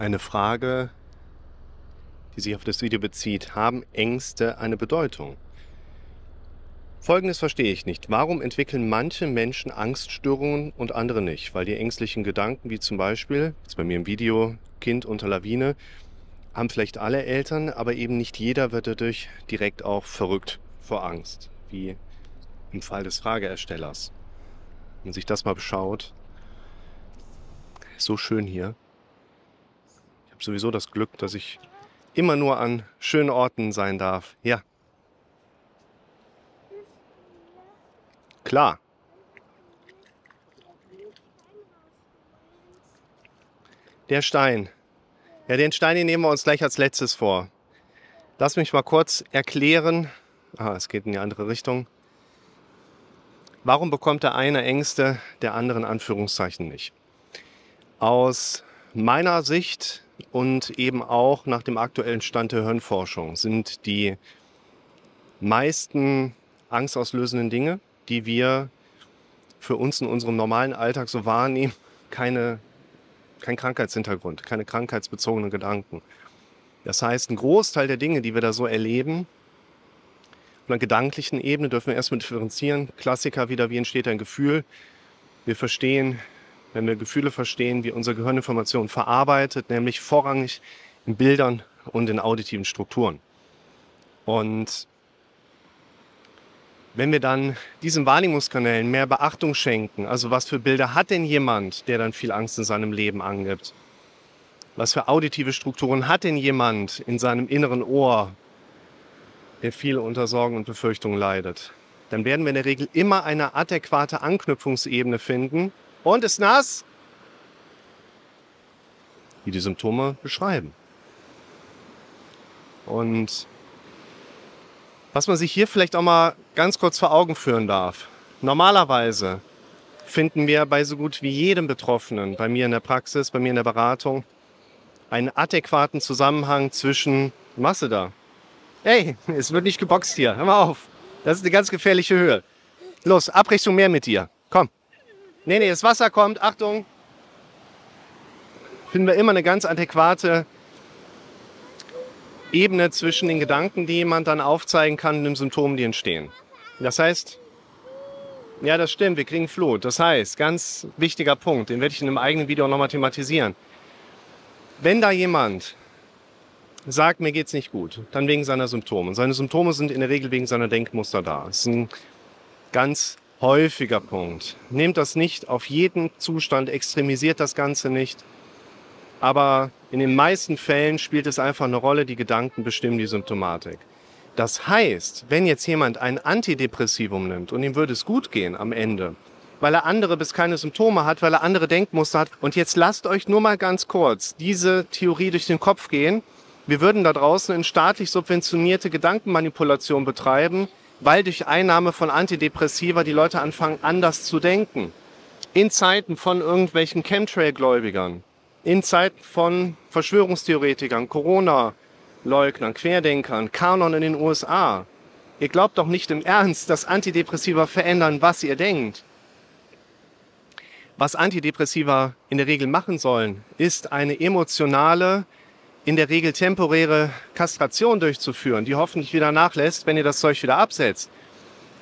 eine Frage, die sich auf das Video bezieht. Haben Ängste eine Bedeutung? Folgendes verstehe ich nicht. Warum entwickeln manche Menschen Angststörungen und andere nicht? Weil die ängstlichen Gedanken, wie zum Beispiel, jetzt bei mir im Video, Kind unter Lawine, haben vielleicht alle Eltern, aber eben nicht jeder wird dadurch direkt auch verrückt vor Angst, wie im Fall des Frageerstellers. Wenn man sich das mal beschaut, so schön hier. Habe sowieso das Glück, dass ich immer nur an schönen Orten sein darf. Ja. Klar. Der Stein. Ja, den Stein den nehmen wir uns gleich als letztes vor. Lass mich mal kurz erklären. Ah, es geht in die andere Richtung. Warum bekommt der eine Ängste, der andere in Anführungszeichen nicht? Aus meiner Sicht und eben auch nach dem aktuellen Stand der Hirnforschung sind die meisten angstauslösenden Dinge, die wir für uns in unserem normalen Alltag so wahrnehmen, keine, kein Krankheitshintergrund, keine krankheitsbezogenen Gedanken. Das heißt, ein Großteil der Dinge, die wir da so erleben, auf einer gedanklichen Ebene dürfen wir erstmal differenzieren. Klassiker wieder, wie entsteht ein Gefühl? Wir verstehen wenn wir Gefühle verstehen, wie unser Gehirn Informationen verarbeitet, nämlich vorrangig in Bildern und in auditiven Strukturen. Und wenn wir dann diesen Wahrnehmungskanälen mehr Beachtung schenken, also was für Bilder hat denn jemand, der dann viel Angst in seinem Leben angibt? Was für auditive Strukturen hat denn jemand in seinem inneren Ohr, der viel unter Sorgen und Befürchtungen leidet? Dann werden wir in der Regel immer eine adäquate Anknüpfungsebene finden, und ist nass? Die die Symptome beschreiben. Und was man sich hier vielleicht auch mal ganz kurz vor Augen führen darf. Normalerweise finden wir bei so gut wie jedem Betroffenen, bei mir in der Praxis, bei mir in der Beratung, einen adäquaten Zusammenhang zwischen Masse da. Hey, es wird nicht geboxt hier. Hör mal auf. Das ist eine ganz gefährliche Höhe. Los, Abrichtung mehr mit dir. Komm. Nee, nee, das Wasser kommt. Achtung. Finden wir immer eine ganz adäquate Ebene zwischen den Gedanken, die jemand dann aufzeigen kann und den Symptomen, die entstehen. Das heißt, ja, das stimmt, wir kriegen Flut. Das heißt, ganz wichtiger Punkt, den werde ich in einem eigenen Video nochmal thematisieren. Wenn da jemand sagt, mir geht's nicht gut, dann wegen seiner Symptome. Und seine Symptome sind in der Regel wegen seiner Denkmuster da. Das ist ein ganz häufiger Punkt. Nehmt das nicht auf jeden Zustand, extremisiert das Ganze nicht. Aber in den meisten Fällen spielt es einfach eine Rolle, die Gedanken bestimmen die Symptomatik. Das heißt, wenn jetzt jemand ein Antidepressivum nimmt und ihm würde es gut gehen am Ende, weil er andere bis keine Symptome hat, weil er andere Denkmuster hat. Und jetzt lasst euch nur mal ganz kurz diese Theorie durch den Kopf gehen. Wir würden da draußen in staatlich subventionierte Gedankenmanipulation betreiben, weil durch Einnahme von Antidepressiva die Leute anfangen anders zu denken. In Zeiten von irgendwelchen Chemtrail-Gläubigern, in Zeiten von Verschwörungstheoretikern, Corona-Leugnern, Querdenkern, Kanon in den USA. Ihr glaubt doch nicht im Ernst, dass Antidepressiva verändern, was ihr denkt. Was Antidepressiva in der Regel machen sollen, ist eine emotionale in der Regel temporäre Kastration durchzuführen, die hoffentlich wieder nachlässt, wenn ihr das Zeug wieder absetzt.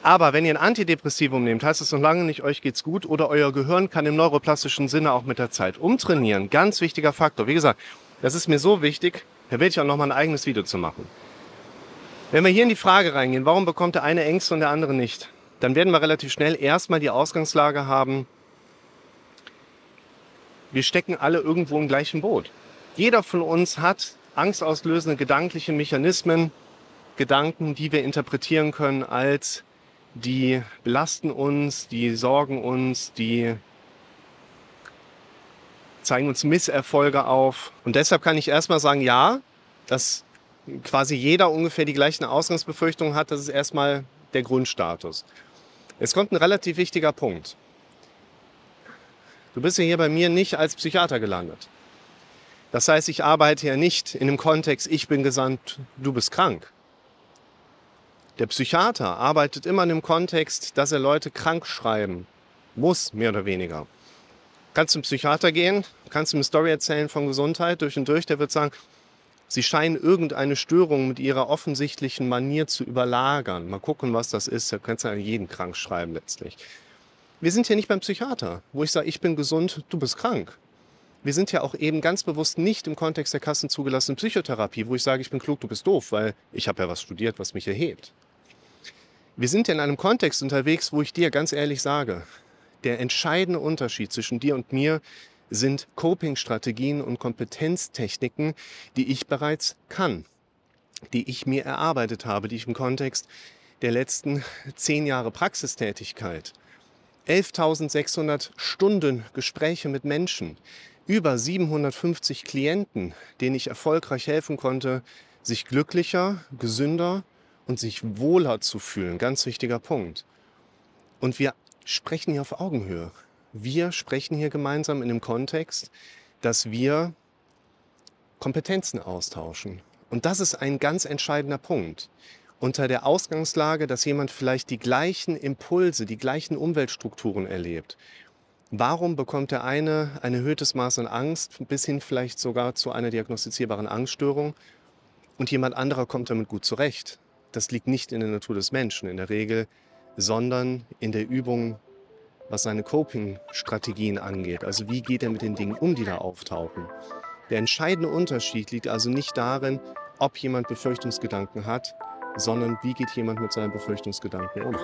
Aber wenn ihr ein Antidepressivum nehmt, heißt es noch lange nicht, euch geht's gut oder euer Gehirn kann im neuroplastischen Sinne auch mit der Zeit umtrainieren. Ganz wichtiger Faktor. Wie gesagt, das ist mir so wichtig, da werde ich auch noch mal ein eigenes Video zu machen. Wenn wir hier in die Frage reingehen, warum bekommt der eine Ängste und der andere nicht, dann werden wir relativ schnell erstmal die Ausgangslage haben, wir stecken alle irgendwo im gleichen Boot. Jeder von uns hat angstauslösende gedankliche Mechanismen, Gedanken, die wir interpretieren können als die belasten uns, die sorgen uns, die zeigen uns Misserfolge auf. Und deshalb kann ich erstmal sagen, ja, dass quasi jeder ungefähr die gleichen Ausgangsbefürchtungen hat, das ist erstmal der Grundstatus. Es kommt ein relativ wichtiger Punkt. Du bist ja hier bei mir nicht als Psychiater gelandet. Das heißt, ich arbeite ja nicht in dem Kontext, ich bin gesandt, du bist krank. Der Psychiater arbeitet immer in dem Kontext, dass er Leute krank schreiben muss, mehr oder weniger. Kannst zum Psychiater gehen, kannst ihm eine Story erzählen von Gesundheit durch und durch, der wird sagen, Sie scheinen irgendeine Störung mit ihrer offensichtlichen Manier zu überlagern. Mal gucken, was das ist. Da kannst du ja jeden krank schreiben letztlich. Wir sind hier nicht beim Psychiater, wo ich sage, ich bin gesund, du bist krank. Wir sind ja auch eben ganz bewusst nicht im Kontext der kassenzugelassenen Psychotherapie, wo ich sage, ich bin klug, du bist doof, weil ich habe ja was studiert, was mich erhebt. Wir sind ja in einem Kontext unterwegs, wo ich dir ganz ehrlich sage, der entscheidende Unterschied zwischen dir und mir sind Coping-Strategien und Kompetenztechniken, die ich bereits kann, die ich mir erarbeitet habe, die ich im Kontext der letzten zehn Jahre Praxistätigkeit, 11.600 Stunden Gespräche mit Menschen, über 750 Klienten, denen ich erfolgreich helfen konnte, sich glücklicher, gesünder und sich wohler zu fühlen. Ganz wichtiger Punkt. Und wir sprechen hier auf Augenhöhe wir sprechen hier gemeinsam in dem Kontext, dass wir Kompetenzen austauschen. Und das ist ein ganz entscheidender Punkt. Unter der Ausgangslage, dass jemand vielleicht die gleichen Impulse, die gleichen Umweltstrukturen erlebt. Warum bekommt der eine ein erhöhtes Maß an Angst, bis hin vielleicht sogar zu einer diagnostizierbaren Angststörung und jemand anderer kommt damit gut zurecht? Das liegt nicht in der Natur des Menschen in der Regel, sondern in der Übung was seine Coping-Strategien angeht. Also wie geht er mit den Dingen um, die da auftauchen. Der entscheidende Unterschied liegt also nicht darin, ob jemand Befürchtungsgedanken hat, sondern wie geht jemand mit seinen Befürchtungsgedanken um.